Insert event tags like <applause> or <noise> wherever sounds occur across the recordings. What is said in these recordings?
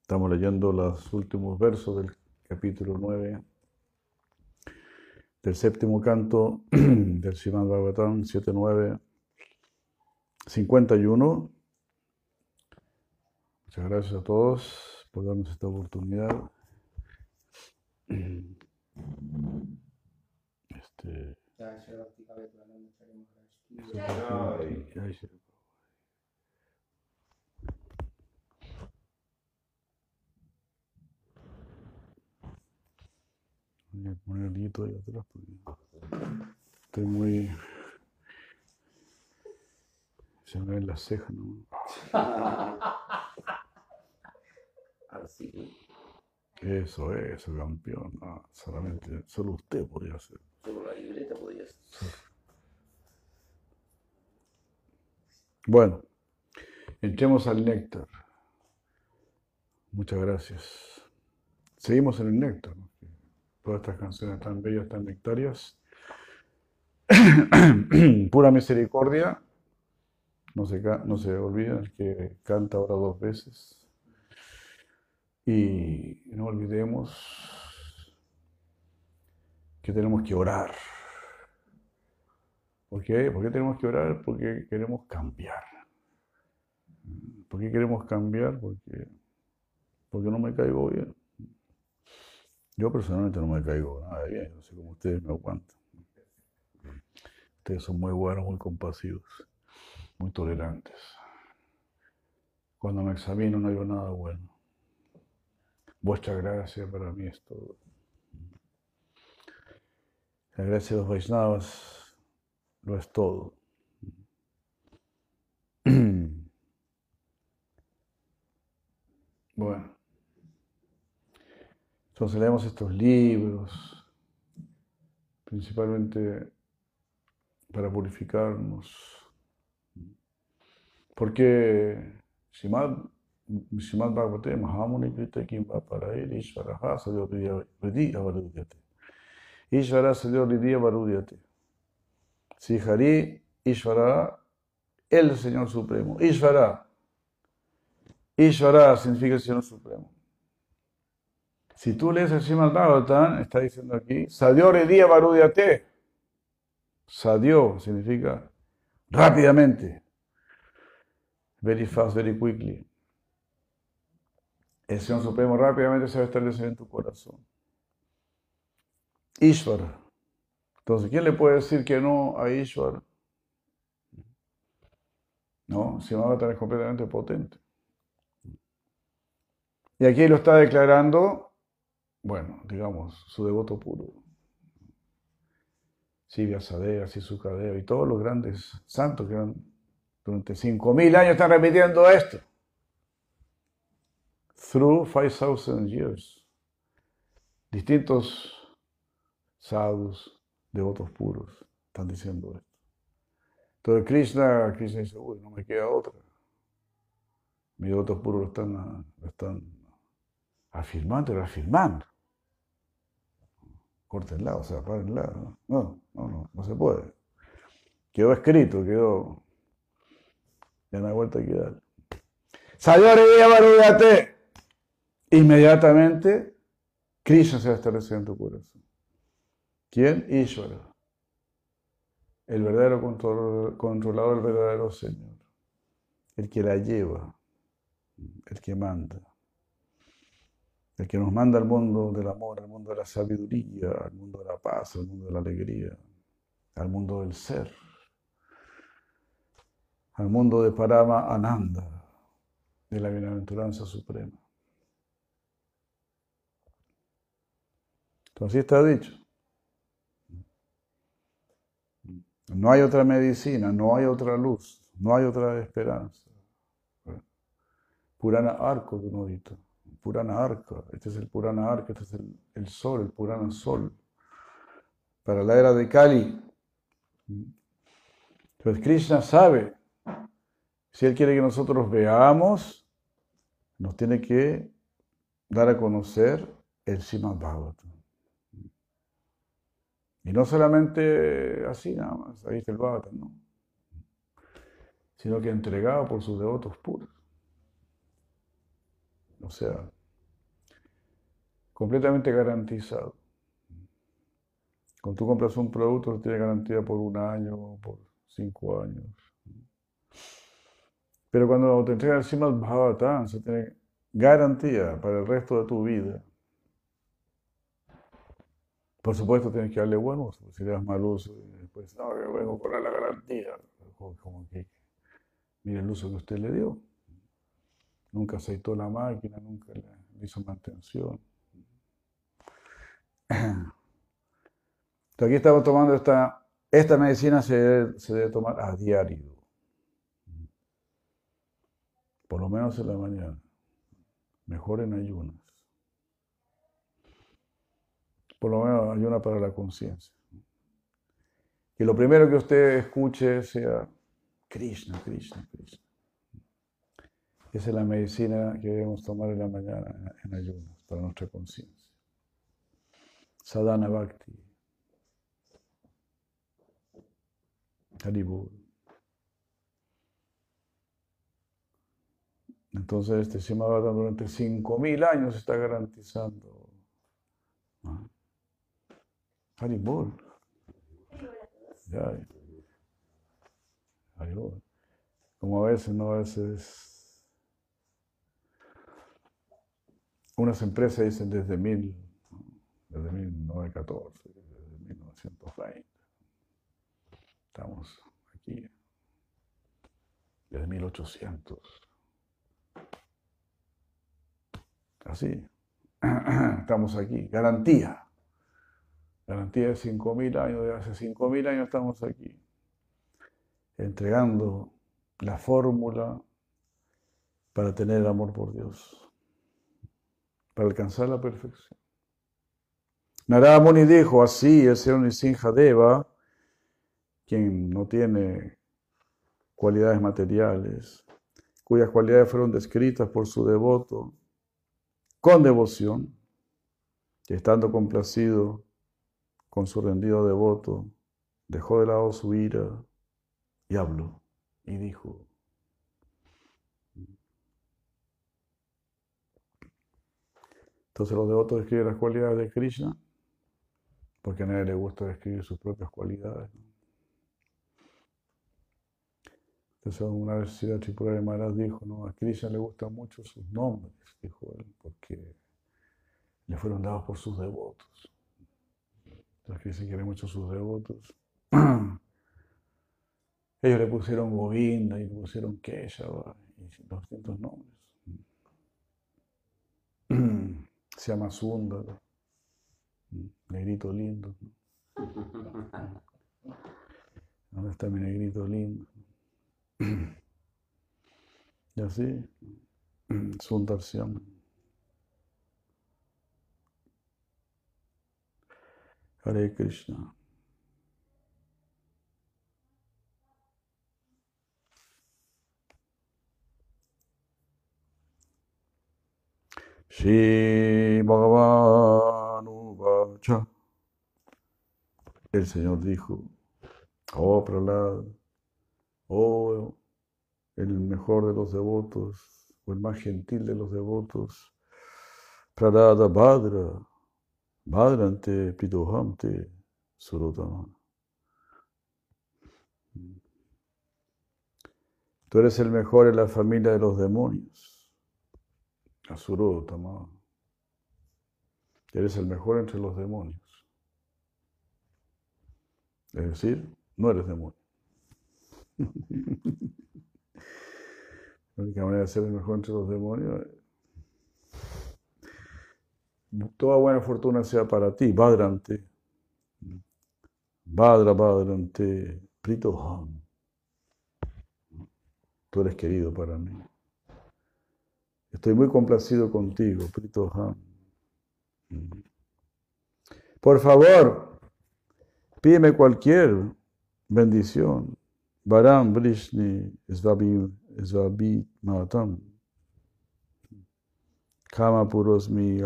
Estamos leyendo los últimos versos del capítulo 9 del séptimo canto <clears throat> del Srimad Bhagavatam 79 51. Muchas gracias a todos por darnos esta oportunidad. <clears throat> Este, ay, ay, sí. Voy a poner el hito ahí atrás porque estoy muy. Se me ven las cejas, ¿no? <laughs> Así, Eso, eso, campeón. No, solamente, solo usted podría hacer. solo la libreta podía ser. Bueno, entremos al néctar. Muchas gracias. Seguimos en el néctar. ¿no? Todas estas canciones tan bellas, tan nectarias. <coughs> Pura misericordia. No se, no se olviden que canta ahora dos veces. Y no olvidemos que tenemos que orar. ¿Por qué? ¿Por qué tenemos que orar? Porque queremos cambiar. ¿Por qué queremos cambiar? Porque, porque no me caigo bien. Yo personalmente no me caigo nada bien, no sé cómo ustedes me aguantan. Ustedes son muy buenos, muy compasivos, muy tolerantes. Cuando me examino no digo nada bueno. Vuestra gracia para mí es todo. La gracia de los Vaisnavas lo es todo. <clears throat> Bueno, entonces leemos estos libros, principalmente para purificarnos. Porque Srimad Varudyate. Ishvara Sadyo Ridiya Varudyate. Si Hari Ishvara, el Señor Supremo. Ishvara. Ishvara significa el Señor Supremo. Si tú lees el Srimad Bhagavatam, está diciendo aquí, Sadyo Ridiya Varudyate. Sadyo significa rápidamente. Very fast, very quickly. El Señor Supremo rápidamente se va a establecer en tu corazón. Ishvara. Entonces, ¿quién le puede decir que no a Ishvara? No, si Bhagavatam es completamente potente. Y aquí lo está declarando, bueno, digamos, su devoto puro. Sivya Sadea, Sisukadeva y todos los grandes santos que durante 5.000 años están repitiendo esto. Through 5,000 years. Distintos sadhus, devotos puros, están diciendo esto. Entonces Krishna, Krishna dice, uy, no me queda otra. Mis devotos puros lo están, lo están afirmando reafirmando. Córtenla, o sea, párenla. ¿no? No, no, no, se puede. Quedó escrito, quedó. Ya no hay vuelta que dar. Sayore Varudate. Inmediatamente, Krishna se va a establecer en tu corazón. ¿Quién? Ishvara. El verdadero control- controlador, el verdadero Señor. El que la lleva. El que manda. El que nos manda al mundo del amor, al mundo de la sabiduría, al mundo de la paz, al mundo de la alegría, al mundo del ser, al mundo de Parama Ananda, de la bienaventuranza suprema. Entonces así está dicho. No hay otra medicina, no hay otra luz, no hay otra esperanza. Purana Arco, Dunodita. Purana Arca. Este es el Purana Arca, este es el, sol, el Purana Sol. Para la era de Kali. Pues Krishna sabe, si Él quiere que nosotros veamos, nos tiene que dar a conocer el Srimad Bhagavatam. Y no solamente así nada más, ahí está el Bhagavatam, ¿no? Sino que entregado por sus devotos puros. O sea, completamente garantizado. Cuando tú compras un producto, tiene garantía por un año, por cinco años. Pero cuando te entregan el Srimad Bhagavatam, se tiene garantía para el resto de tu vida. Por supuesto, tienes que darle buen uso. Si le das mal uso, después, no, que vengo cobrar la garantía. Como que, mire el uso que usted le dio. Nunca aceitó la máquina, nunca le, hizo mantención. Entonces aquí estamos tomando esta, esta medicina, se debe, se debe tomar a diario. Por lo menos en la mañana. Mejor en ayunas. Por lo menos ayuna para la conciencia. Que lo primero que usted escuche sea Krishna, Krishna, Krishna. Esa es la medicina que debemos tomar en la mañana en ayunas para nuestra conciencia. Sadhana Bhakti. Haribur. Entonces este Shimabhata durante 5.000 años está garantizando. Haribur. Haribur. Como a veces, no a veces Unas empresas dicen desde, mil, desde 1914, desde 1920. Estamos aquí, desde 1800. Así, <clears throat> estamos aquí. Garantía. Garantía de 5.000 años, de hace 5.000 años estamos aquí. Entregando la fórmula para tener amor por Dios para alcanzar la perfección. Narada Muni dijo así, el señor Deva, quien no tiene cualidades materiales, cuyas cualidades fueron descritas por su devoto con devoción, estando complacido con su rendido devoto, dejó de lado su ira y habló y dijo, Entonces los devotos describen las cualidades de Krishna, porque a nadie le gusta describir sus propias cualidades. Entonces una vez Sri Tripurari Maharaj dijo, no, a Krishna le gustan mucho sus nombres, dijo él, porque le fueron dados por sus devotos. Entonces Krishna quiere mucho a sus devotos. <clears throat> Ellos le pusieron Govinda y le pusieron Keshava y distintos nombres. <clears throat> Se llama Sundar. Negrito lindo. <laughs> ¿Dónde está mi negrito lindo? <clears throat> Y así, Sundar se Krishna. Shri Bhagavanuvacha. El Señor dijo, oh Pralad, oh el mejor de los devotos, o el más gentil de los devotos, Pralada Badra, Badrante Pidohamte Surotama. Tú eres el mejor en la familia de los demonios. Asurotama. Eres el mejor entre los demonios. Es decir, no eres demonio. <laughs> La única manera de ser el mejor entre los demonios toda buena fortuna sea para ti, Badrante. Badra, Badrante, Pritoham. Tú eres querido para mí. Estoy muy complacido contigo, Pritoham. Por favor, pídeme cualquier bendición. Varam Vrishni Svabhi Matam. Kama Purosmi.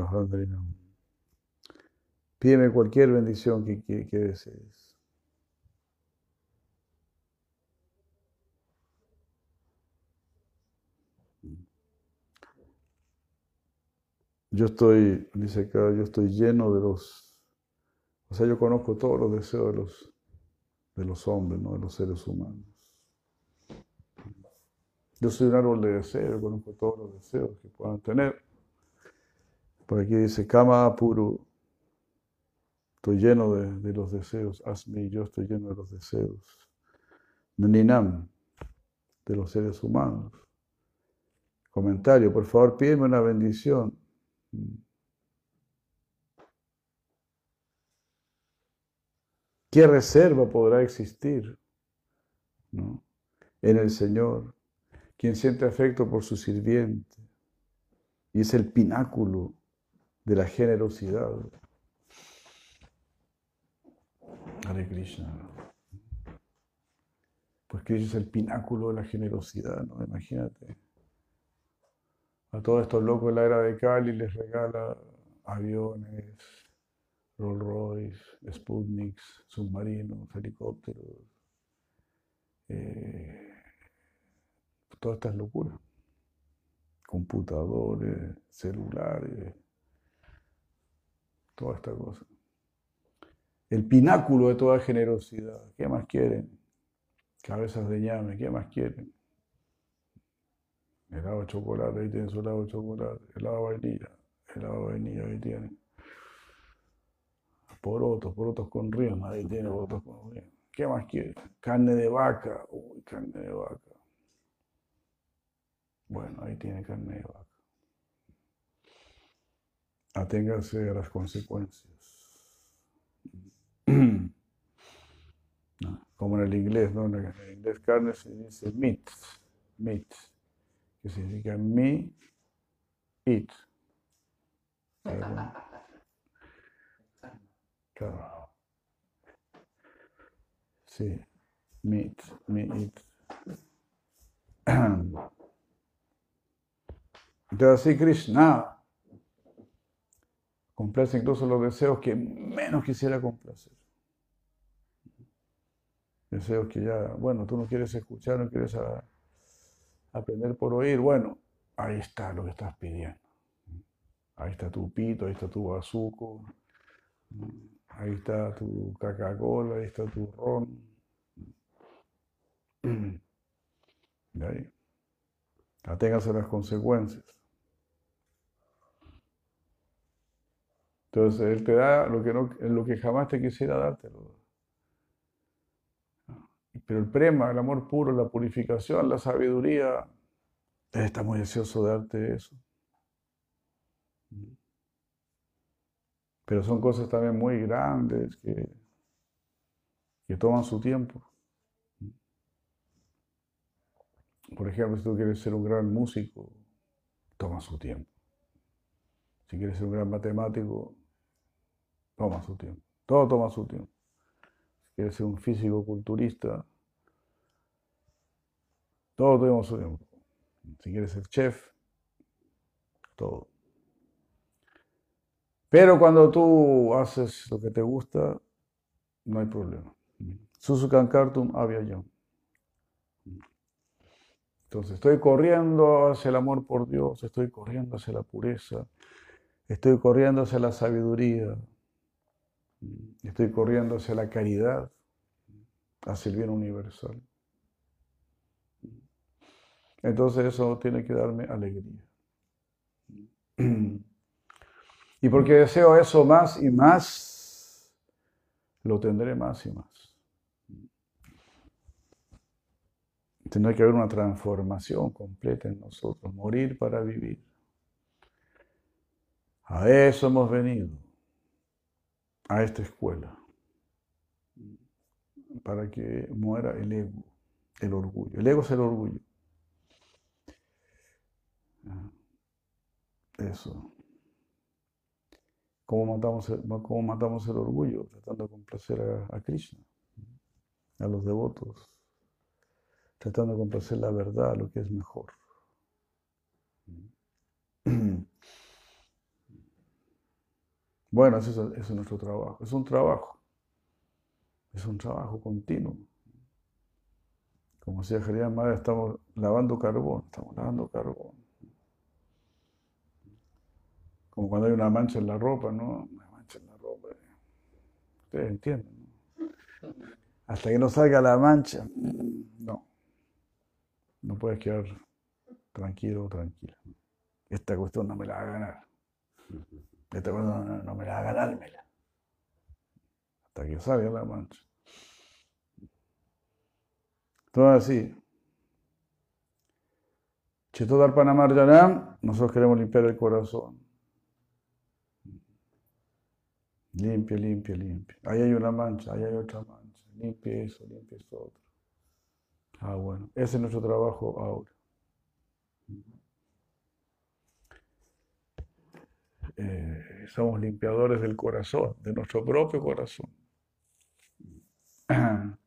Pídeme cualquier bendición que, que desees. Yo estoy, dice acá, yo estoy lleno de los, o sea, yo conozco todos los deseos de los, de los hombres, ¿no? de los seres humanos. Yo soy un árbol de deseos, conozco todos los deseos que puedan tener. Por aquí dice, Kama Puru, estoy lleno de, los deseos, Asmi, yo estoy lleno de los deseos. Ninam, de los seres humanos. Comentario, por favor, pídeme una bendición. ¿Qué reserva podrá existir ¿no? en el Señor, quien siente afecto por su sirviente y es el pináculo de la generosidad? Hare Krishna. Pues Krishna es el pináculo de la generosidad, ¿no? Imagínate. A todos estos locos de la era de Cali les regala aviones, Rolls Royce, Sputniks, submarinos, helicópteros, eh, todas estas locuras. Computadores, celulares, toda esta cosa. El pináculo de toda generosidad. ¿Qué más quieren? Cabezas de llame, ¿qué más quieren? helado de chocolate, ahí tienen su helado de chocolate, helado de vainilla, helado de vainilla, ahí tienen. Porotos, porotos con riesma, ahí tienen porotos con riesma. ¿Qué más quiere? Carne de vaca, uy, carne de vaca. Bueno, ahí tiene carne de vaca. Aténgase a las consecuencias. <clears throat> Como en el inglés, ¿no? En el inglés carne se dice meat, meat que significa me, it. Claro. Sí, meat, me, it. <clears throat> Entonces así Krishna complace incluso los deseos que menos quisiera complacer. Deseos que ya, bueno, tú no quieres escuchar, no quieres aprender por oír, bueno, ahí está lo que estás pidiendo. Ahí está tu pito, ahí está tu bazuco, ahí está tu Coca-Cola, ahí está tu ron. <clears throat> De ahí. Aténgase las consecuencias. Entonces, Él te da lo que, no, lo que jamás te quisiera dártelo. Pero el prema, el amor puro, la purificación, la sabiduría, Él está muy deseoso de darte eso. Pero son cosas también muy grandes que, que toman su tiempo. Por ejemplo, si tú quieres ser un gran músico, toma su tiempo. Si quieres ser un gran matemático, toma su tiempo. Todo toma su tiempo. Si quieres ser un físico culturista, todo tenemos su tiempo. Si quieres ser chef, todo. Pero cuando tú haces lo que te gusta, no hay problema. Susukankartum avyayam. Entonces, estoy corriendo hacia el amor por Dios, estoy corriendo hacia la pureza, estoy corriendo hacia la sabiduría, estoy corriendo hacia la caridad, hacia el bien universal. Entonces eso tiene que darme alegría. Y porque deseo eso más y más, lo tendré más y más. Tendrá que haber una transformación completa en nosotros, morir para vivir. A eso hemos venido, a esta escuela. para que muera el ego, el orgullo. El ego es el orgullo. Eso. ¿Cómo matamos, el, cómo matamos el orgullo? Tratando de complacer a, a Krishna, a los devotos. Tratando de complacer la verdad, lo que es mejor. Bueno, ese es, nuestro trabajo. Es un trabajo. Es un trabajo continuo. Como decía Javier Madre, estamos lavando carbón, estamos lavando carbón. Como cuando hay una mancha en la ropa, ¿no? Una mancha en la ropa. Ustedes entienden, ¿no? Hasta que no salga la mancha, no. No puedes quedar tranquilo o tranquila. Esta cuestión no me la va a ganar. Esta cuestión no, me la va a ganármela. Hasta que salga la mancha. Todo así. Chetodarpanamar Yanam, nosotros queremos limpiar el corazón. Limpia, limpia, limpia. Ahí hay una mancha, ahí hay otra mancha. Limpia eso, limpia eso otro. Ah, bueno. Ese es nuestro trabajo ahora. Eh, somos limpiadores del corazón, de nuestro propio corazón. <clears throat>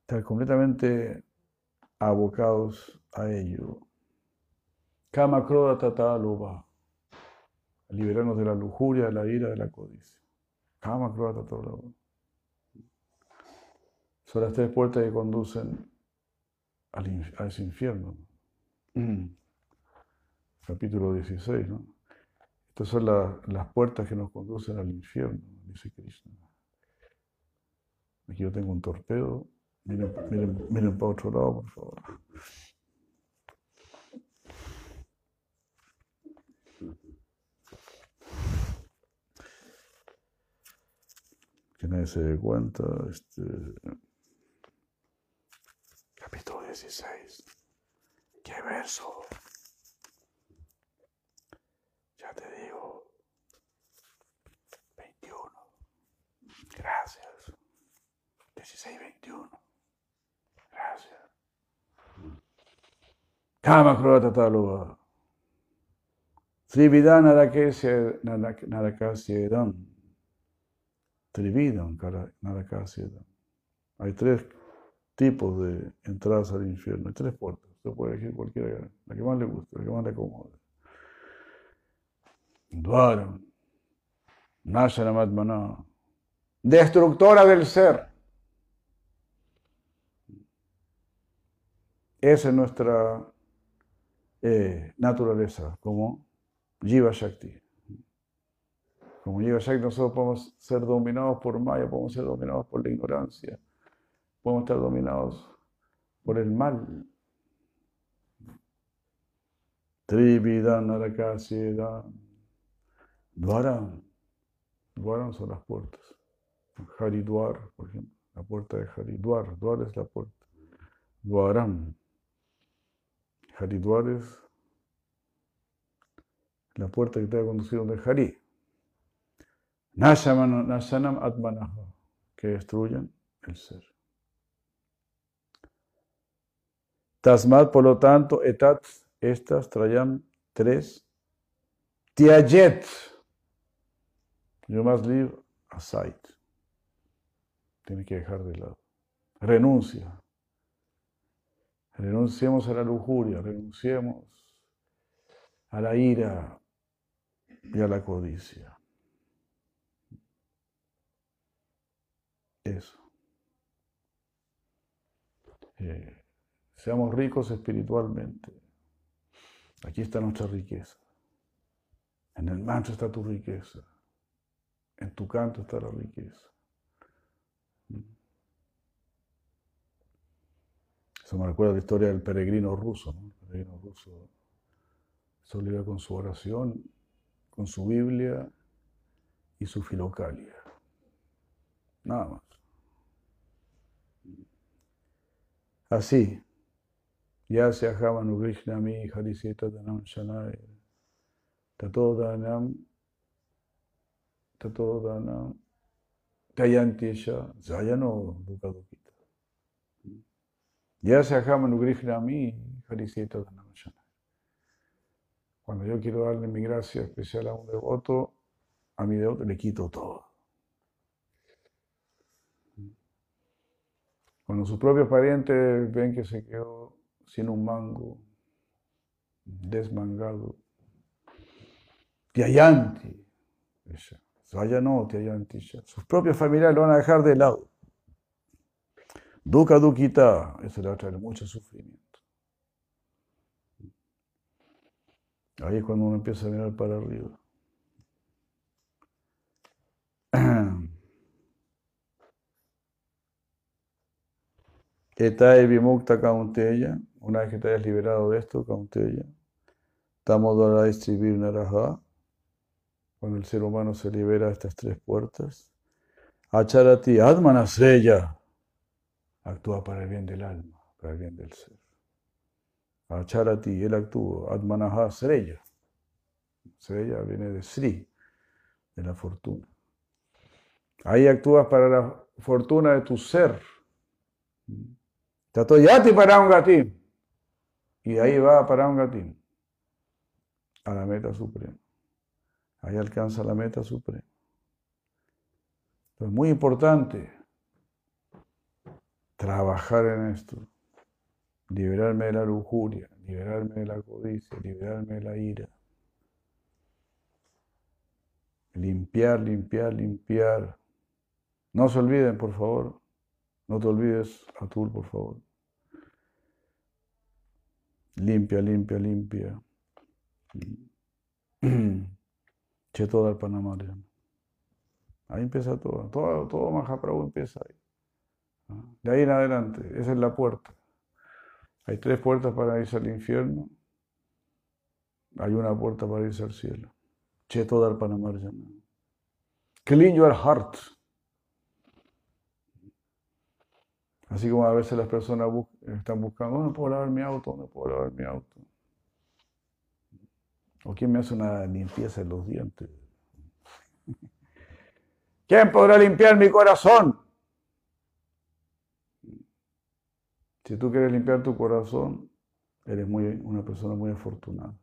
Estar completamente abocados a ello. Kama Kroda Tata liberarnos de la lujuria, de la ira, de la codicia. Kama Kroda Tata Son las tres puertas que conducen al, a ese infierno. Capítulo 16, ¿no? Estas son las puertas que nos conducen al infierno, dice Krishna. Aquí yo tengo un torpedo. Miren, miren, miren para otro lado, por favor. Que nadie se dé cuenta. Este, capítulo 16. ¿Qué verso? Ya te digo. 21. Gracias. 16, 21. Gracias. Kama Krota Taluva. Trivida. Trividam Narakasya Edam. Hay tres tipos de entradas al infierno, hay tres puertas. Usted puede elegir cualquiera, la que más le guste, la que más le acomode. Dvaram, Nashanamatmana, destructora del ser. Esa es nuestra eh, naturaleza como Jiva Shakti. Como Jiva Shakti nosotros podemos ser dominados por Maya, podemos ser dominados por la ignorancia, podemos estar dominados por el mal. Trividan Narakasyedan. Dwaram. Dwaram son las puertas. Haridwar, por ejemplo. La puerta de Haridwar. Dwar es la puerta. Dwaram. Haridwar es la puerta que te va a conducir donde Hari. Nashanam Atmanaha. Que destruyen el ser. Tasmat, por lo tanto, etat, estas, trayam, tres. Tiajet. You must leave aside. Tiene que dejar de lado. Renuncia. Renunciemos a la lujuria, renunciemos a la ira y a la codicia. Eso. Eh, Seamos ricos espiritualmente. Aquí está nuestra riqueza. En el mancho está tu riqueza. En tu canto está la riqueza. Eso me recuerda la historia del peregrino ruso. El peregrino ruso solo con su oración, con su Biblia y su filocalia. Nada más. Así, Yasya Havanu Krishnami Hariseta Danam Shanai Tato Danam Tato Danam Tayantisha Zayano Dukkha Ya se a mí, Harisita Dhanamashana. Cuando yo quiero darle mi gracia especial a un devoto, a mi devoto le quito todo. Cuando sus propios parientes ven que se quedó sin un mango, desmangado, Tiayanti, vaya no, Tiayanti, sus propios familiares lo van a dejar de lado. Dukkha Dukita, eso le va a traer mucho sufrimiento. Ahí es cuando uno empieza a mirar para arriba. Etai Vimukta Kaunteya, una vez que te hayas liberado de esto, Kaunteya, Tamodara distribuir Naraha, cuando el ser humano se libera de estas tres puertas, Acharati Atmanasreya, actúa para el bien del alma, para el bien del ser. Acharati, él actúa, Atmanaha Sreya. Sreya viene de Sri, de la fortuna. Ahí actúas para la fortuna de tu ser. Tatoyati para un gatín. Y ahí va para un gatín. A la meta suprema. Ahí alcanza la meta suprema. Entonces, muy importante trabajar en esto. Liberarme de la lujuria, liberarme de la codicia, liberarme de la ira. Limpiar, limpiar, limpiar. No se olviden, por favor, no te olvides, Atul, por favor. Limpia, limpia, limpia. <clears throat> Cheto del Panamá. Ahí empieza todo. Todo, todo Mahaprabhu empieza ahí. De ahí en adelante. Esa es la puerta. Hay tres puertas para irse al infierno. Hay una puerta para irse al cielo. Cheto del Panamá. Clean your heart. Así como a veces las personas están buscando, ¿dónde puedo lavar mi auto? ¿Dónde puedo lavar mi auto? ¿O quién me hace una limpieza en los dientes? <laughs> ¿Quién podrá limpiar mi corazón? Si tú quieres limpiar tu corazón, eres muy, una persona muy afortunada.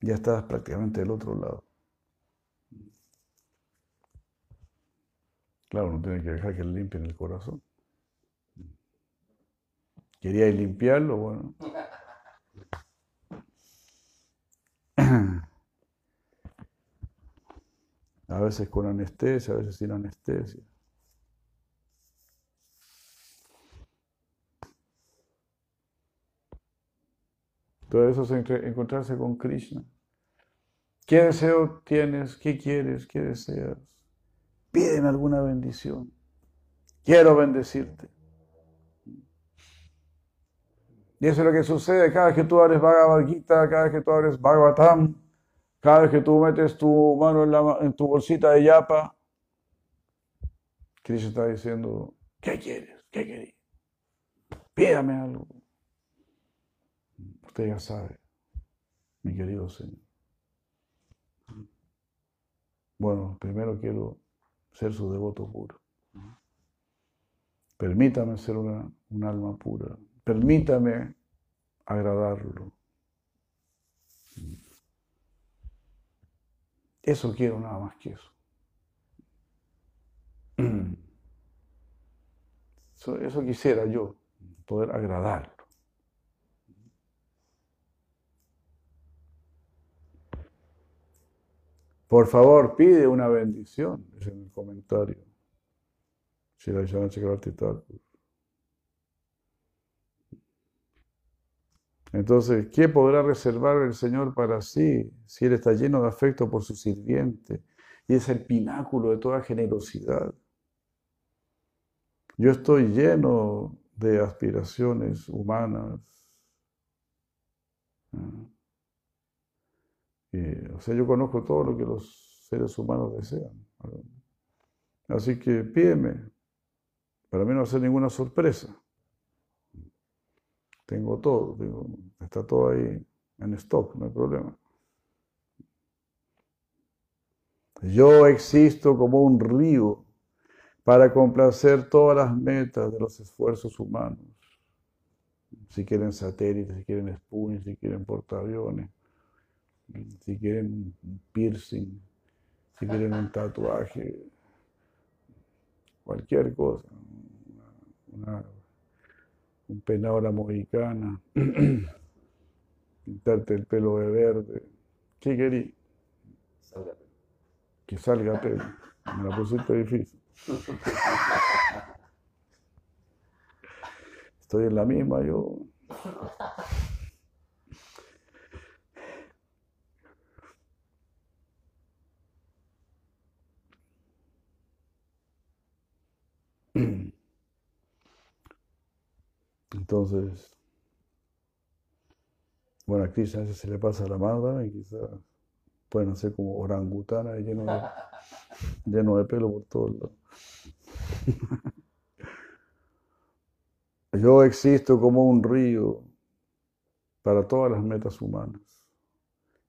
Ya estás prácticamente del otro lado. Claro, no tiene que dejar que limpien el corazón. Quería limpiarlo, bueno. <clears throat> A veces con anestesia, a veces sin anestesia. Todo eso es encontrarse con Krishna. ¿Qué deseo tienes? ¿Qué quieres? ¿Qué deseas? Pídeme alguna bendición. Quiero bendecirte. Y eso es lo que sucede cada vez que tú abres Bhagavad Gita, cada vez que tú abres Bhagavatam, cada vez que tú metes tu mano en, tu bolsita de yapa. Cristo está diciendo, ¿qué quieres? ¿Qué querés? Pídame algo. Usted ya sabe, mi querido Señor. Bueno, primero quiero ser su devoto puro. Permítame ser una, un alma pura. Permítame agradarlo. Eso quiero nada más que eso. <clears throat> Eso, quisiera yo, poder agradarlo. Por favor, pide una bendición, en el comentario. Entonces, ¿qué podrá reservar el Señor para sí si Él está lleno de afecto por su sirviente? Y es el pináculo de toda generosidad. Yo estoy lleno de aspiraciones humanas. O sea, yo conozco todo lo que los seres humanos desean. Así que pídeme. Para mí no va a ser ninguna sorpresa. Tengo todo, está todo ahí en stock, no hay problema. Yo existo como un río para complacer todas las metas de los esfuerzos humanos. Si quieren satélites, si quieren Sputnik, si quieren portaaviones, si quieren un piercing, si quieren un tatuaje, cualquier cosa, un peinado la mohicana, <clears throat> pintarte el pelo de verde. ¿Qué querí? Que salga pelo. Me la pusiste difícil. <laughs> Estoy en la misma yo. Entonces, bueno, a Krishna se le pasa la mano y quizás pueden hacer como orangutana lleno de, <laughs> lleno de pelo por todos lados. Yo existo como un río para todas las metas humanas.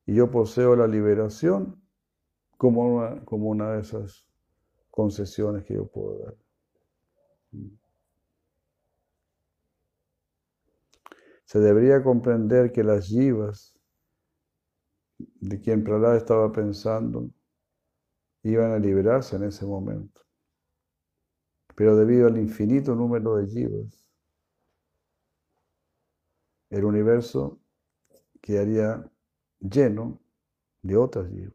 Y yo poseo la liberación como una, como una de esas concesiones que yo puedo dar. Se debería comprender que las yivas de quien Prahlad estaba pensando iban a liberarse en ese momento. Pero debido al infinito número de yivas, el universo quedaría lleno de otras yivas.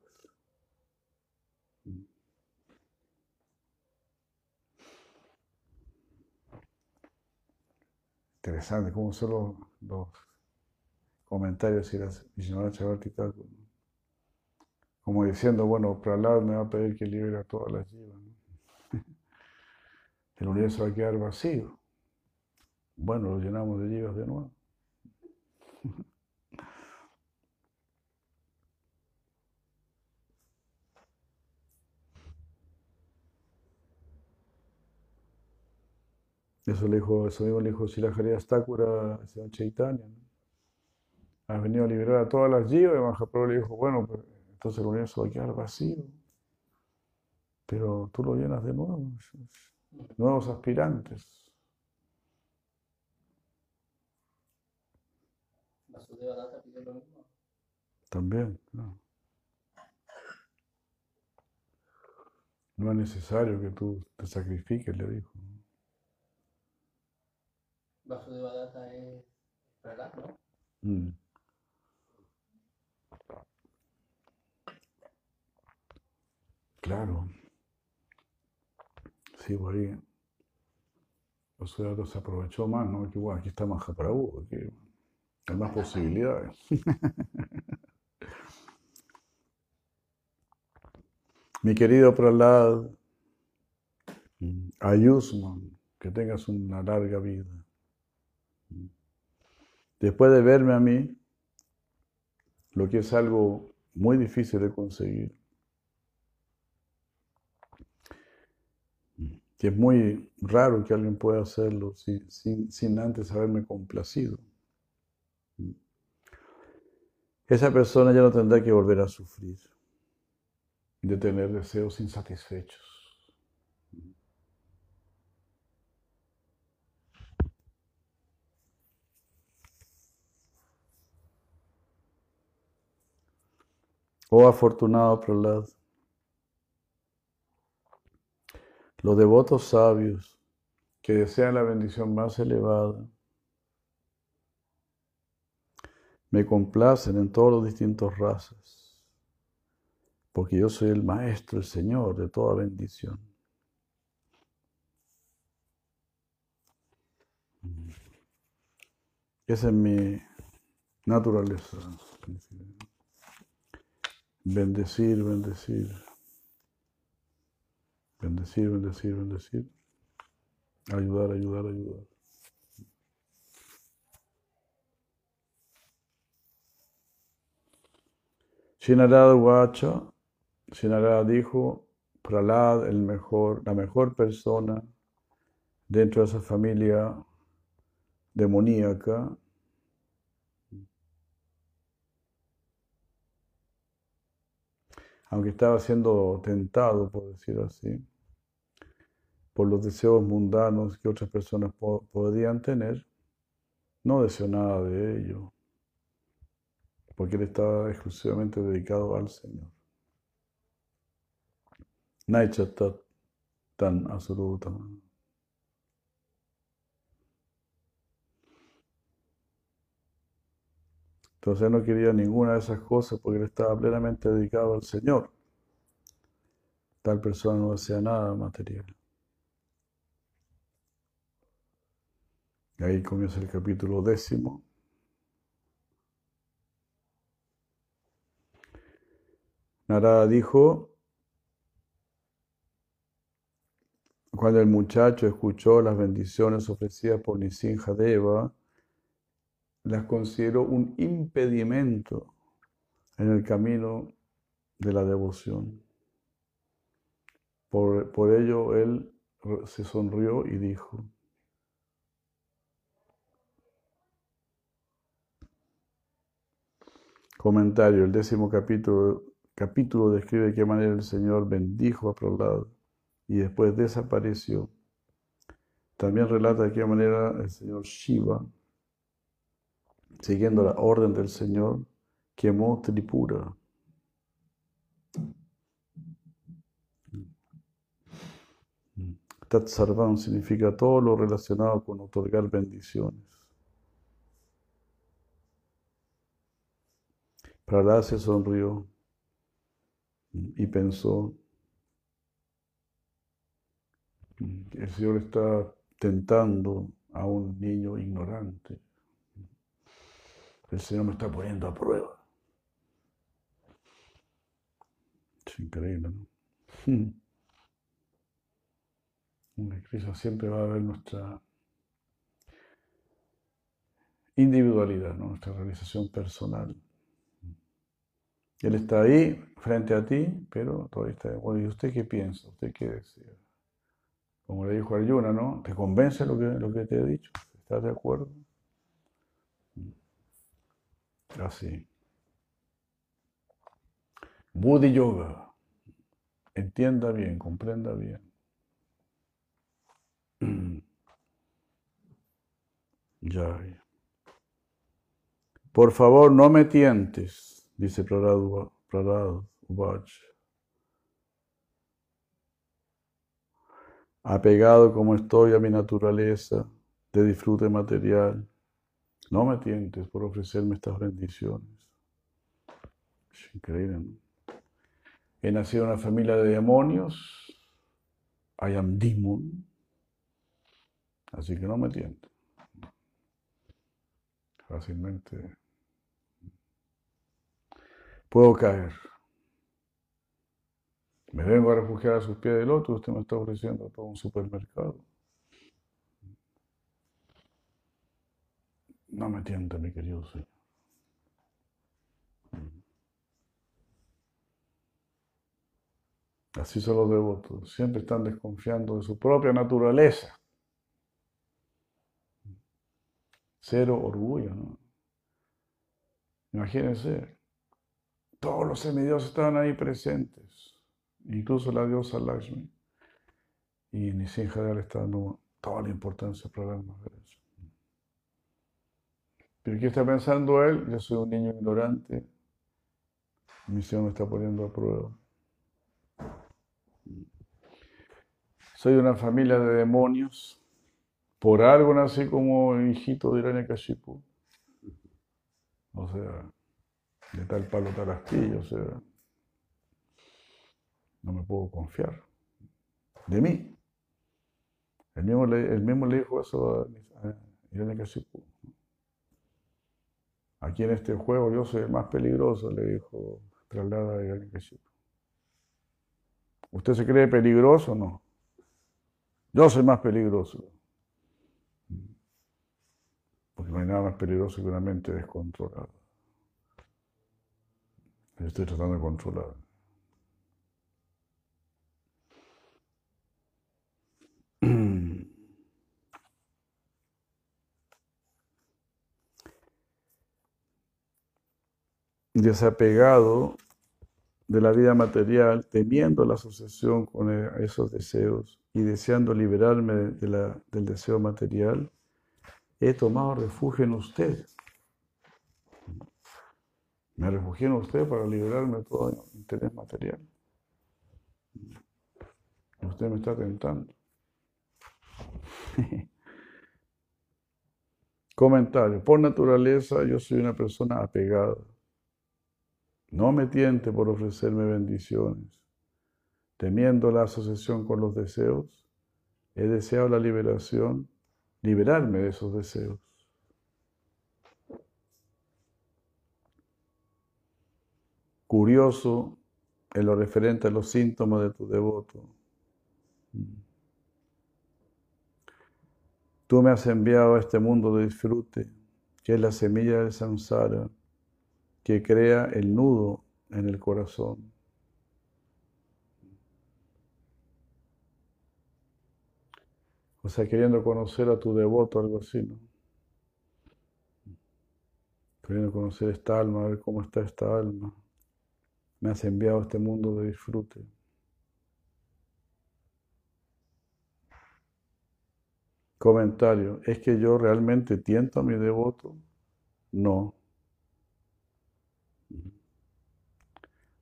Interesante cómo solo los comentarios y las como diciendo, bueno, Prahlad me va a pedir que libere a todas las yivas. <laughs> El universo va a quedar vacío. Bueno, lo llenamos de yivas de nuevo. Eso le dijo, eso mismo le dijo Silajaria Thakura a señor Chaitanya. Has venido a liberar a todas las yivas y Mahaprabhu le dijo, bueno, pues, entonces el universo va a quedar vacío. Pero tú lo llenas de nuevo, nuevos aspirantes. También, no. No es necesario que tú te sacrifiques, le dijo. Vasudeva Data es Prahlad, ¿no? Mm. Claro. Sí, por ahí. Vasudeva se aprovechó más, ¿no? Que bueno, aquí está Mahaprabhu, aquí hay más posibilidades. <laughs> Mi querido Prahlad, Ayusman, que tengas una larga vida. Después de verme a mí, lo que es algo muy difícil de conseguir, que es muy raro que alguien pueda hacerlo sin, sin, antes haberme complacido. Esa persona ya no tendrá que volver a sufrir de tener deseos insatisfechos. Oh afortunado Prahlad, los devotos sabios que desean la bendición más elevada me complacen en todas las distintas razas, porque yo soy el Maestro, el Señor de toda bendición. Esa es mi naturaleza. Bendecir, bendecir. Bendecir, bendecir, bendecir. Ayudar, ayudar, ayudar. Shinarada Wacha, Shinarada dijo, Pralad, el mejor, la mejor persona dentro de esa familia demoníaca, aunque estaba siendo tentado, por decirlo así, por los deseos mundanos que otras personas podrían tener, no deseó nada de ello, porque él estaba exclusivamente dedicado al Señor. Naichatat tan absoluta. Entonces no quería ninguna de esas cosas porque él estaba plenamente dedicado al Señor. Tal persona no desea nada material. Y ahí comienza el capítulo décimo. Narada dijo, cuando el muchacho escuchó las bendiciones ofrecidas por Nisinja Deva, las consideró un impedimento en el camino de la devoción. Por, por ello él se sonrió y dijo, Comentario, el décimo capítulo, capítulo describe de qué manera el Señor bendijo a Prahlad y después desapareció. También relata de qué manera el Señor Shiva, siguiendo la orden del Señor, quemó Tripura. Tat significa todo lo relacionado con otorgar bendiciones. Prahlad se sonrió y pensó, el Señor está tentando a un niño ignorante. El Señor me está poniendo a prueba. Es increíble, ¿no? <laughs> En Cristo siempre va a haber nuestra individualidad, nuestra realización personal. Él está ahí frente a ti, pero todavía está. Bueno, ¿y usted qué piensa? ¿Usted qué decía? Como le dijo Arjuna, ¿no? ¿Te convence lo que, lo que te he dicho? ¿Estás de acuerdo? Así. Buddhi Yoga. Entienda bien, comprenda bien. <clears throat> Ya. Por favor, no me tientes dice Prarad Ubach. Apegado como estoy a mi naturaleza de disfrute material, no me tientes por ofrecerme estas bendiciones. Es increíble. He nacido en una familia de demonios. I am demon. Así que no me tientes. Fácilmente puedo caer. Me vengo a refugiar a sus pies del otro, usted me está ofreciendo todo un supermercado. No me tienta, mi querido Señor. Así son los devotos, siempre están desconfiando de su propia naturaleza. Cero orgullo, ¿no? Imagínense, todos los semidioses estaban ahí presentes, incluso la diosa Lakshmi. Y Nisinjadea le está dando toda la importancia el Maharaja. Pero ¿qué está pensando él? Yo soy un niño ignorante. Mi misión me está poniendo a prueba. Soy de una familia de demonios. Por algo nací como hijito de Hiranyakashipu. O sea, de tal palo tal astilla, o sea, no me puedo confiar de mí. El mismo le, el mismo le dijo eso a, Irene Casipu. Aquí en este juego yo soy el más peligroso, le dijo traslada Casipu. ¿Usted se cree peligroso o no? Yo soy más peligroso. Porque no hay nada más peligroso que una mente descontrolada. Estoy tratando de controlar. <clears throat> Desapegado de la vida material, temiendo la asociación con e, esos deseos y deseando liberarme del deseo material, he tomado refugio en usted. Me refugié en usted para liberarme de todo interés material. Usted me está tentando. <laughs> Comentario. Por naturaleza yo soy una persona apegada. No me tiente por ofrecerme bendiciones. Temiendo la asociación con los deseos, he deseado la liberación, liberarme de esos deseos. Curioso en lo referente a los síntomas de tu devoto. Tú me has enviado a este mundo de disfrute, que es la semilla del samsara, que crea el nudo en el corazón. O sea, queriendo conocer a tu devoto, algo así, ¿no? Queriendo conocer esta alma, a ver cómo está esta alma. Me has enviado a este mundo de disfrute. Comentario, ¿es que yo realmente tiento a mi devoto? No.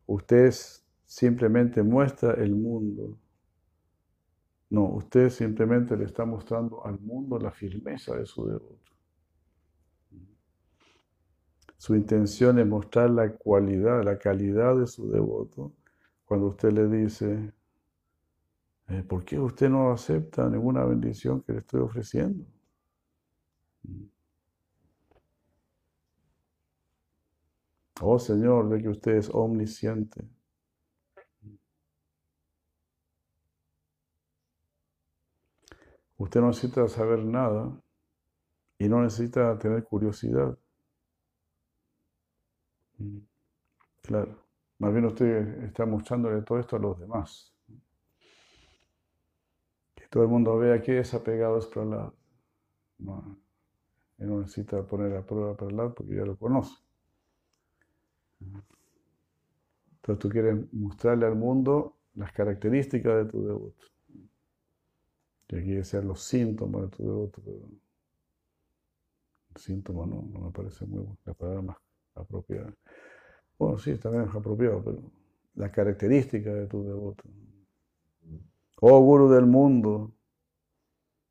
Usted simplemente muestra el mundo. No, usted simplemente le está mostrando al mundo la firmeza de su devoto. Su intención es mostrar la cualidad, la calidad de su devoto. Cuando usted le dice, eh, ¿por qué usted no acepta ninguna bendición que le estoy ofreciendo? Oh Señor, de que usted es omnisciente. Usted no necesita saber nada y no necesita tener curiosidad. Claro, más bien usted está mostrándole todo esto a los demás todo el mundo vea que es apegado es Prahlad. No, no necesita poner a prueba a Prahlad porque ya lo conoce. Entonces tú quieres mostrarle al mundo las características de tu devoto. Que aquí decían los síntomas de tu devoto, pero síntomas no, no me parece muy la palabra más apropiada. Bueno, sí, también es apropiado, pero las características de tu devoto. Oh Guru del mundo,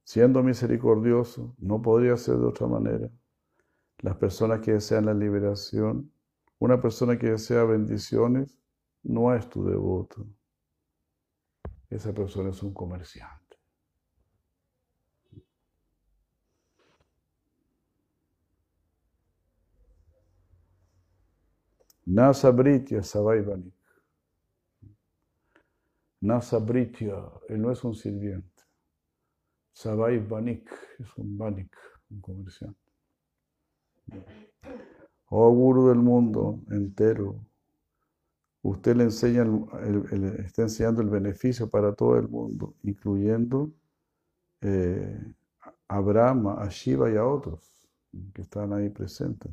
siendo misericordioso, no podría ser de otra manera. Las personas que desean la liberación, una persona que desea bendiciones, no es tu devoto. Esa persona es un comerciante. Nasa Britya Savaivani. Nasa Britya, él no es un sirviente. Savai Banik es un Banik, un comerciante. Oh Guru del mundo entero, usted le enseña, está enseñando el beneficio para todo el mundo, incluyendo eh, a Brahma, a Shiva y a otros que están ahí presentes.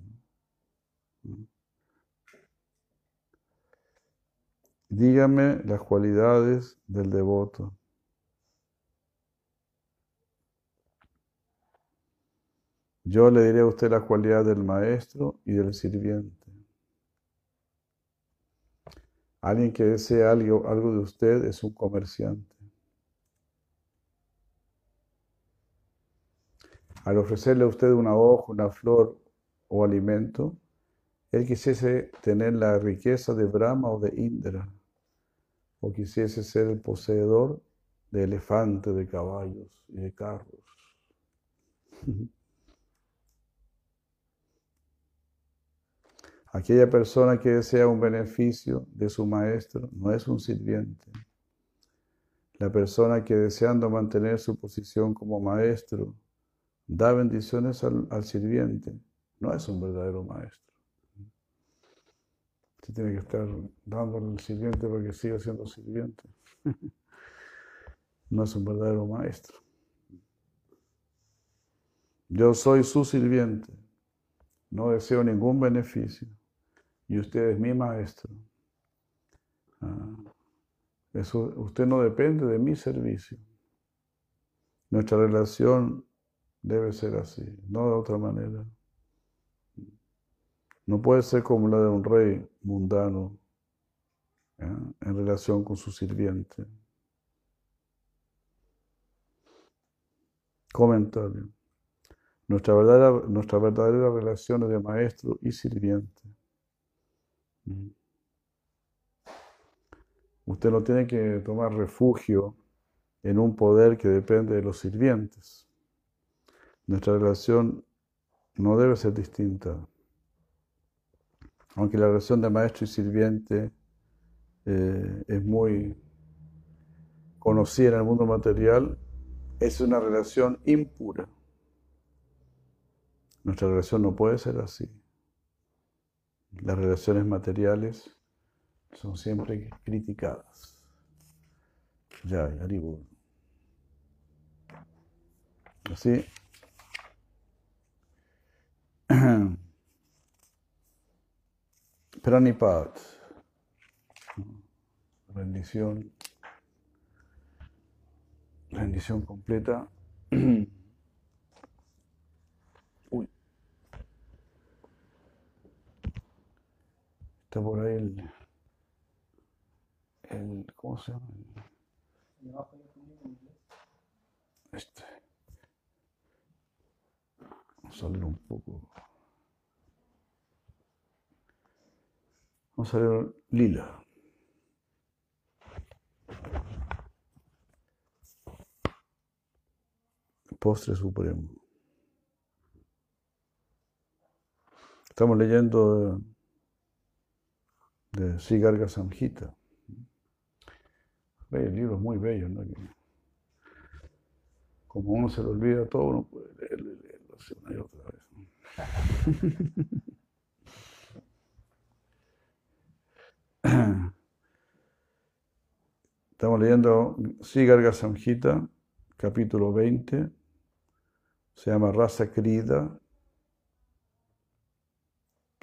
Dígame las cualidades del devoto. Yo le diré a usted las cualidades del maestro y del sirviente. Alguien que desea algo, algo de usted es un comerciante. Al ofrecerle a usted una hoja, una flor o alimento, él quisiese tener la riqueza de Brahma o de Indra o quisiese ser el poseedor de elefantes, de caballos y de carros. <laughs> Aquella persona que desea un beneficio de su maestro no es un sirviente. La persona que deseando mantener su posición como maestro da bendiciones al, sirviente no es un verdadero maestro. Usted tiene que estar dándole al sirviente para que siga siendo sirviente. No es un verdadero maestro. Yo soy su sirviente. No deseo ningún beneficio. Y usted es mi maestro. Ah, eso, usted no depende de mi servicio. Nuestra relación debe ser así, no de otra manera. No puede ser como la de un rey mundano en relación con su sirviente. Comentario. Nuestra verdadera, nuestra verdadera relación es de maestro y sirviente. Usted no tiene que tomar refugio en un poder que depende de los sirvientes. Nuestra relación no debe ser distinta. Aunque la relación de maestro y sirviente eh, es muy conocida en el mundo material, es una relación impura. Nuestra relación no puede ser así. Las relaciones materiales son siempre criticadas. Ya, Haribu. Así. <clears throat> Pranipat. Rendición. Rendición completa. <clears throat> Uy. Está por ahí el, el ¿cómo se llama? Este. Vamos a leer un poco. Vamos a leer lila. Postre supremo. Estamos leyendo de, Sigarga Samhita. El libro es muy bello, ¿no? Como uno se lo olvida todo, uno puede leerlo leerlo una y otra vez. <clears throat> Estamos leyendo Sigarga Samhita, capítulo 20. Se llama Rasa Krida,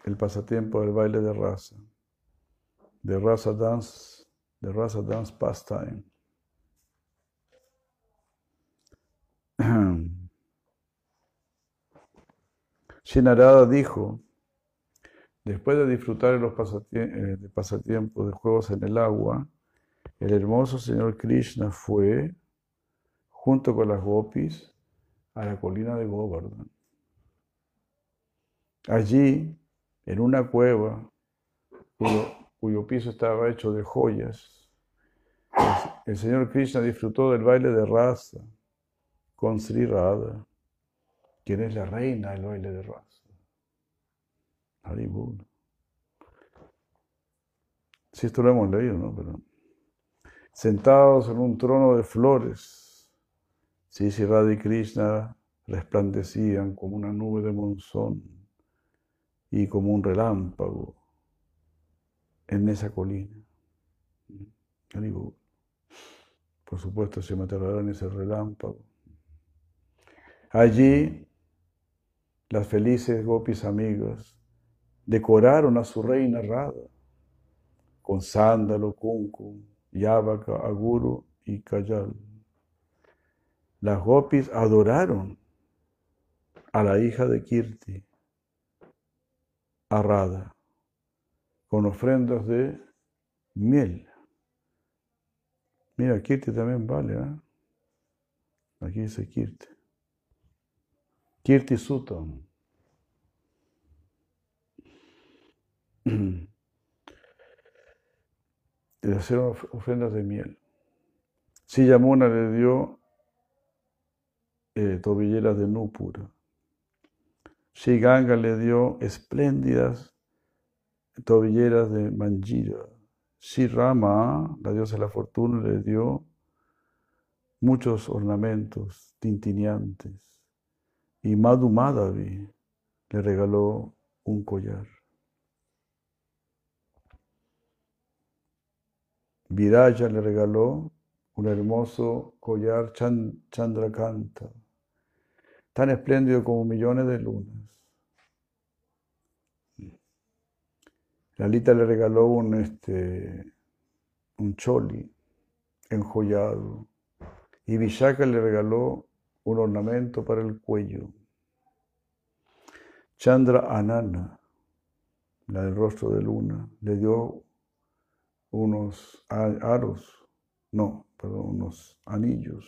el pasatiempo del baile de raza, de Rasa Dance, de Rasa Dance Pastime. <clears throat> Shinarada dijo, después de disfrutar de los eh, pasatiempos de juegos en el agua, el hermoso Señor Krishna fue, junto con las gopis, a la colina de Govardhan. Allí, en una cueva, cuyo, piso estaba hecho de joyas, el, Señor Krishna disfrutó del baile de raza con Sri Radha, quien es la reina del baile de raza. Haribur. Si esto lo hemos leído, ¿no? Pero sentados en un trono de flores. Sí, sí, Radha y Krishna resplandecían como una nube de monzón y como un relámpago en esa colina. Por supuesto, se matará en ese relámpago. Allí, las felices gopis amigas decoraron a su reina Radha con sándalo, kunkum, Yavaka, Aguru y Kayal. Las gopis adoraron a la hija de Kirti, a Radha, con ofrendas de miel. Mira, Kirti también vale, ¿eh? Aquí dice Kirti. Kirti Sutton. <clears throat> le hicieron ofrendas de miel. Si Yamuna le dio eh, tobilleras de núpura. Si Ganga le dio espléndidas tobilleras de manjira. Si Rama, la diosa de la fortuna, le dio muchos ornamentos tintineantes. Y Madhu Madhavi le regaló un collar. Viraya le regaló un hermoso collar Chandrakanta, tan espléndido como millones de lunas. Lalita le regaló un, este, un choli enjollado y Vishaka le regaló un ornamento para el cuello. Chandra Anana, la del rostro de luna, le dio unos aros, no, perdón, unos anillos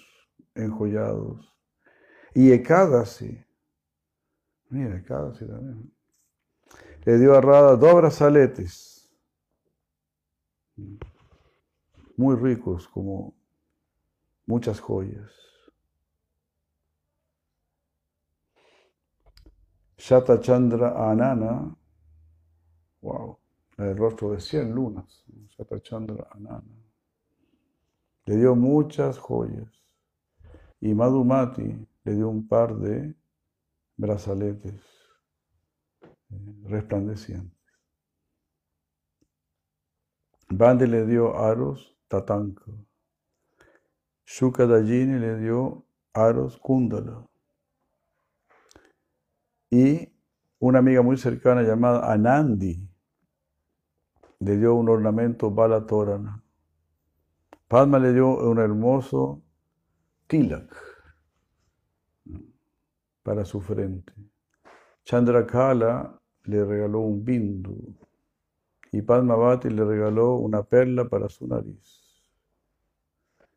enjollados. Y Ekadasi, mira, Ekadasi también, le dio a Radha dos brazaletes, muy ricos, como muchas joyas. Shata Chandra Anana, wow, el rostro de cien lunas, Shata Chandra Anana, le dio muchas joyas. Y Madhumati le dio un par de brazaletes resplandecientes. Bande le dio aros tatanka. Shukadajini le dio aros kundala. Y una amiga muy cercana llamada Anandi le dio un ornamento Balatorana. Padma le dio un hermoso tilak para su frente. Chandrakala le regaló un bindu y Padmavati le regaló una perla para su nariz,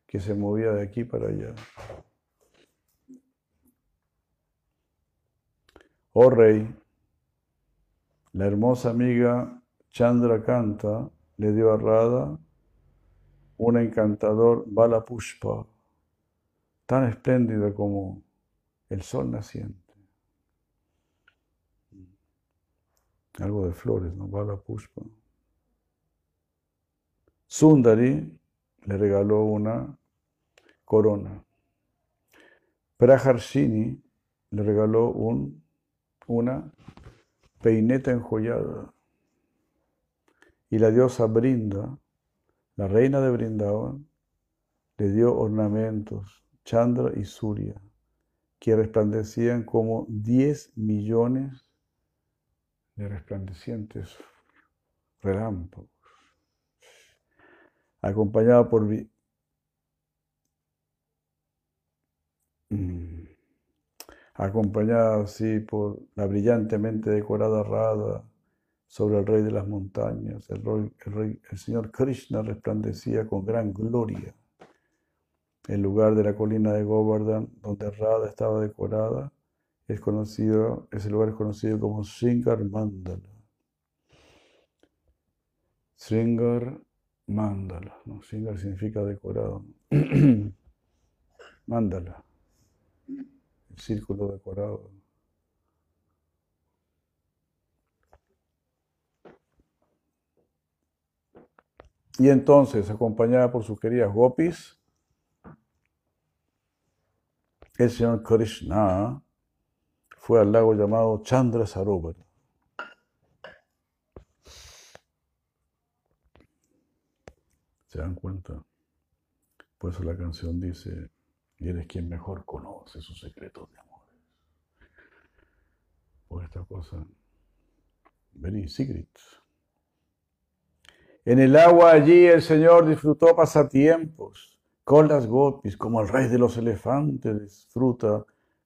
que se movía de aquí para allá. Oh rey, la hermosa amiga Chandrakanta le dio a Radha un encantador Balapushpa, tan espléndida como el sol naciente. Algo de flores, ¿no? Balapushpa. Sundari le regaló una corona. Praharshini le regaló un, una peineta enjollada. Y la diosa Brinda, la reina de Brindavan, le dio ornamentos, Chandra y Surya, que resplandecían como 10 millones de resplandecientes relámpagos acompañada por mm, acompañada así por la brillantemente decorada Radha sobre el rey de las montañas. El, el, señor Krishna resplandecía con gran gloria. El lugar de la colina de Govardhan, donde Radha estaba decorada, es conocido, ese lugar es conocido como Sringar Mandala. Sringar Mándala, ¿no? Significa decorado. <clears throat> Mándala, el círculo decorado. Y entonces, acompañada por sus queridas gopis, el señor Krishna fue al lago llamado Chandra Sarovar. ¿Se dan cuenta? Por eso la canción dice, y eres quien mejor conoce sus secretos de amor. Por esta cosa, very secret. En el agua allí el Señor disfrutó pasatiempos con las gopis, como el rey de los elefantes disfruta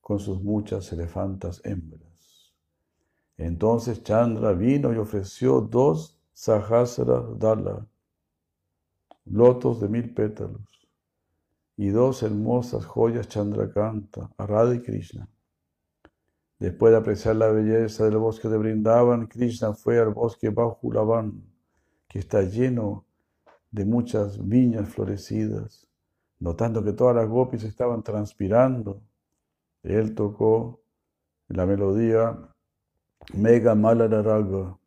con sus muchas elefantas hembras. Entonces Chandra vino y ofreció dos sahasra dala lotos de mil pétalos y dos hermosas joyas Chandrakanta, Radha y Krishna. Después de apreciar la belleza del bosque de Brindavan, Krishna fue al bosque Bahulavan, que está lleno de muchas viñas florecidas. Notando que todas las gopis estaban transpirando, él tocó la melodía Mega Malararaga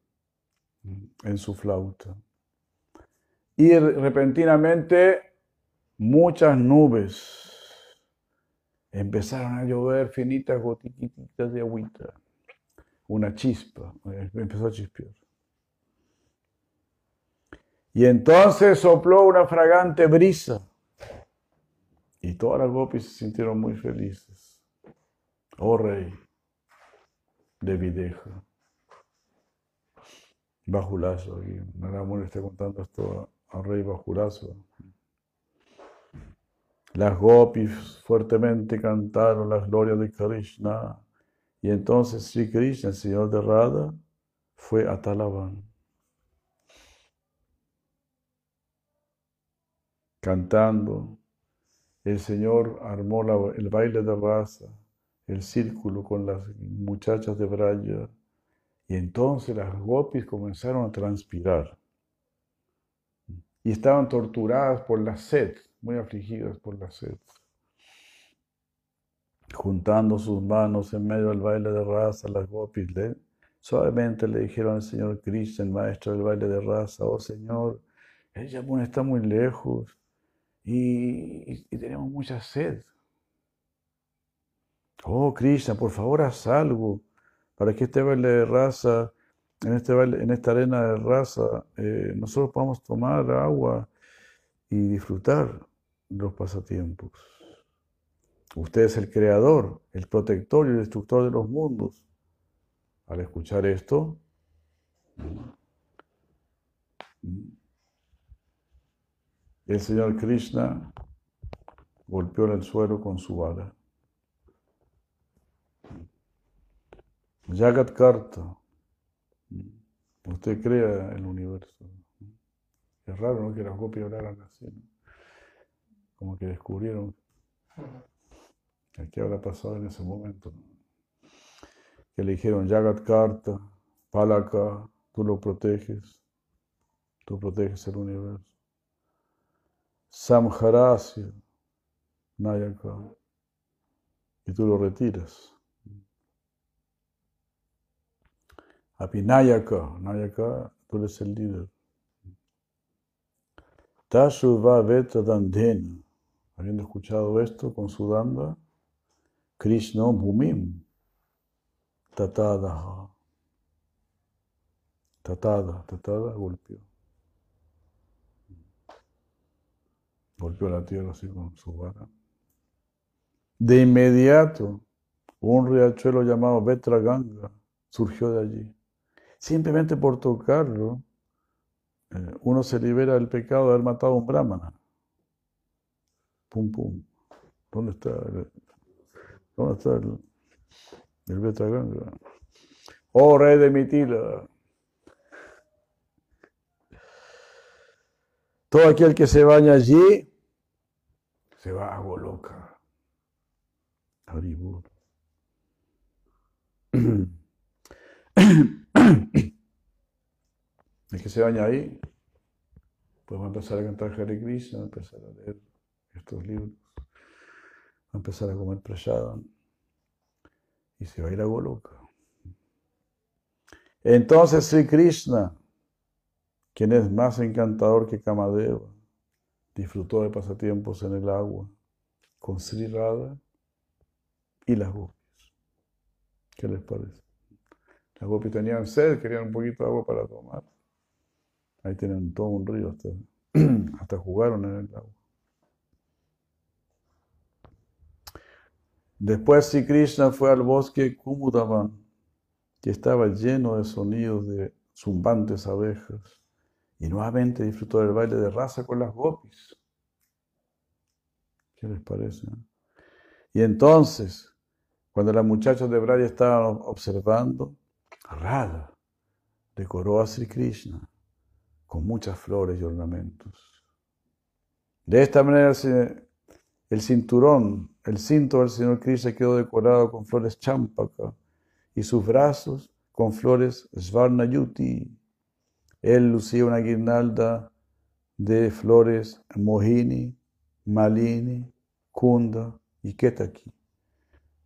en su flauta y repentinamente muchas nubes empezaron a llover finitas gotiquitas de agüita. Una chispa, empezó a chispear. Y entonces sopló una fragante brisa. Y todas las gopis se sintieron muy felices. Oh rey de Videja. Bajo lazo, y Naramuni está contando esto al rey Bajurasva. Las gopis fuertemente cantaron las glorias de Krishna y entonces Sri Krishna, el señor de Radha, fue a Talavan. Cantando, el Señor armó el baile de raza, el círculo con las muchachas de Braya, y entonces las gopis comenzaron a transpirar. Y estaban torturadas por la sed, muy afligidas por la sed. Juntando sus manos en medio del baile de raza, las gopis le, suavemente le dijeron al Señor Krishna, maestro del baile de raza, oh Señor, el Yamuna está muy lejos y tenemos mucha sed. Oh Krishna, por favor haz algo para que este baile de raza, en, este en esta arena de raza, eh, nosotros podamos tomar agua y disfrutar los pasatiempos. Usted es el creador, el protector y el destructor de los mundos. Al escuchar esto, el Señor Krishna golpeó el suelo con su vara. Jagat Karta. Usted crea el universo. Es raro ¿no? que las copias hablaran así. Como que descubrieron qué habrá pasado en ese momento. Que le dijeron Jagat Karta, Palaka, tú lo proteges, tú proteges el universo. Samharasya, Nayaka, y tú lo retiras. Apinayaka, Nayaka, tú eres el líder. Tashuva Dandena, habiendo escuchado esto con su danda, Krishna Bhumim, Tatada, Tatada, Tatada golpeó. Golpeó la tierra así con su vara. De inmediato, un riachuelo llamado Vetra Ganga surgió de allí simplemente por tocarlo, eh, uno se libera del pecado de haber matado a un brahmana. Pum, pum. ¿Dónde está el, dónde está el, el Oh, rey de Mitila. Todo aquel que se baña allí se va a Goloka. Haribur. <clears throat> <clears throat> El que se baña ahí, pues va a empezar a cantar Hare Krishna, va a empezar a leer estos libros, va a empezar a comer prashadam y se va a ir a Goloka. Entonces Sri Krishna, quien es más encantador que Kamadeva, disfrutó de pasatiempos en el agua con Sri Radha y las gopis. ¿Qué les parece? Las gopis tenían sed, querían un poquito de agua para tomar. Ahí tienen todo un río, hasta, <clears throat> hasta jugaron en el agua. Después si Krishna fue al bosque Kumudavan, que estaba lleno de sonidos de zumbantes abejas, y nuevamente disfrutó del baile de raza con las gopis. ¿Qué les parece? Y entonces, cuando las muchachas de Braya estaban observando, Radha decoró a Sri Krishna con muchas flores y ornamentos. De esta manera el cinturón, el cinto del Señor Krishna quedó decorado con flores champaka y sus brazos con flores svarnayuti. Él lucía una guirnalda de flores mohini, malini, kunda y ketaki.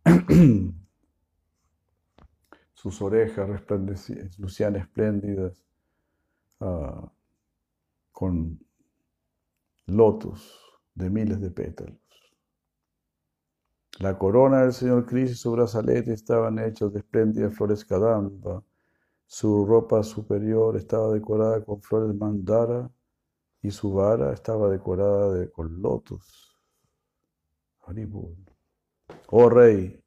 <clears throat> <clears throat> sus orejas lucían espléndidas, ah, con lotos de miles de pétalos. La corona del Señor Cristo y su brazalete estaban hechos de espléndidas flores cadamba. Su ropa superior estaba decorada con flores mandara y su vara estaba decorada de, con lotos. Oh rey,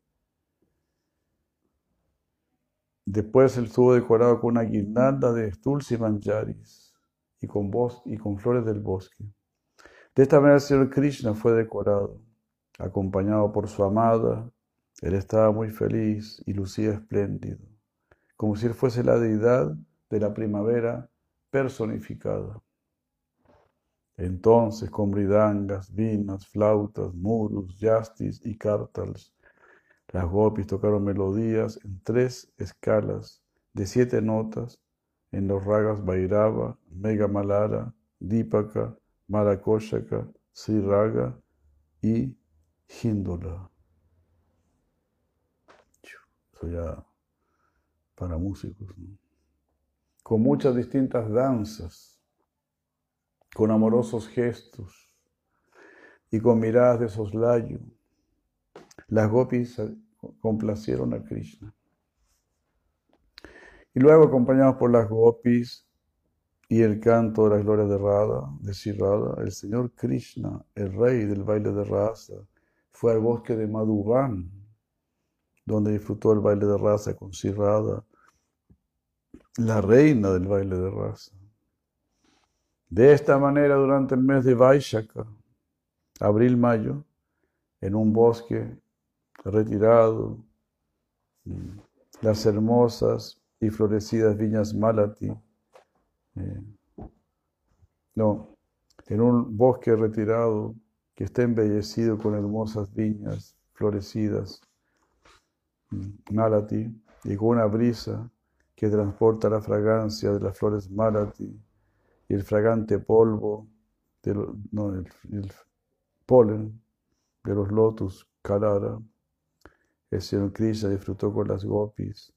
Después él estuvo decorado con una guirnalda de Tulsi Manjaris y con, y con flores del bosque. De esta manera el Señor Krishna fue decorado, acompañado por su amada. Él estaba muy feliz y lucía espléndido, como si él fuese la deidad de la primavera personificada. Entonces, con bridangas, vinas, flautas, murus, yastis y cártals, las gopis tocaron melodías en tres escalas de siete notas en los ragas Vairava, Mega Malara, Dipaka, Marakoshaka, Siraga y Hindula. Eso ya para músicos. Con muchas distintas danzas con amorosos gestos y con miradas de soslayo, las gopis complacieron a Krishna. Y luego, acompañados por las gopis y el canto de las glorias de Radha, de Sirada, el señor Krishna, el rey del baile de raza, fue al bosque de Madhuban, donde disfrutó el baile de raza con Sirada, la reina del baile de raza. De esta manera, durante el mes de Vaishaka, abril-mayo, en un bosque retirado, mm, las hermosas y florecidas viñas Malati, eh, no, en un bosque retirado que está embellecido con hermosas viñas florecidas, mm, Malati, y con una brisa que transporta la fragancia de las flores Malati y el fragante polvo, de no, el, polen de los lotus Kalara, el Señor Krishna disfrutó con las gopis,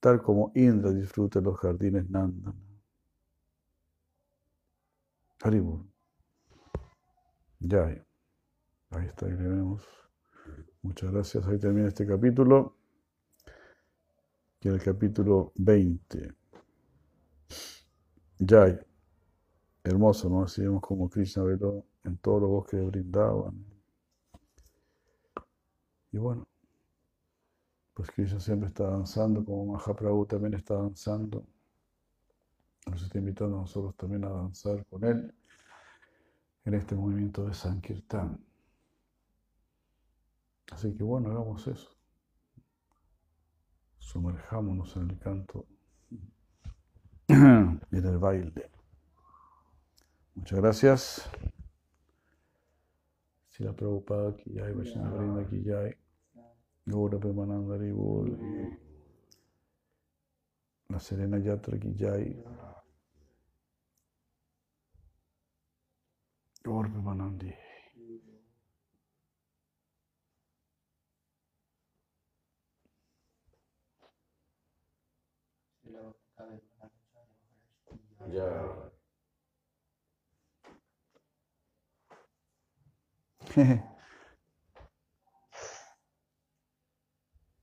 tal como Indra disfruta en los jardines Nandana. Haribur. Ya, ahí está, ahí vemos. Muchas gracias. Ahí termina este capítulo, que es el capítulo 20. Jai. Hermoso, ¿no? Así vemos como Krishna veló en todos los bosques brindaban. Y bueno, pues Krishna siempre está danzando, como Mahaprabhu también está danzando. Nos está invitando a nosotros también a danzar con él en este movimiento de Sankirtan. Así que bueno, hagamos eso. Sumerjámonos en el canto en el baile. Muchas gracias. Si la preocupada aquí ya hay, aquí ya hay. Gaura Premananda Bol. La Serena Yatra aquí ya hay. Gaura Premanandi. Ya.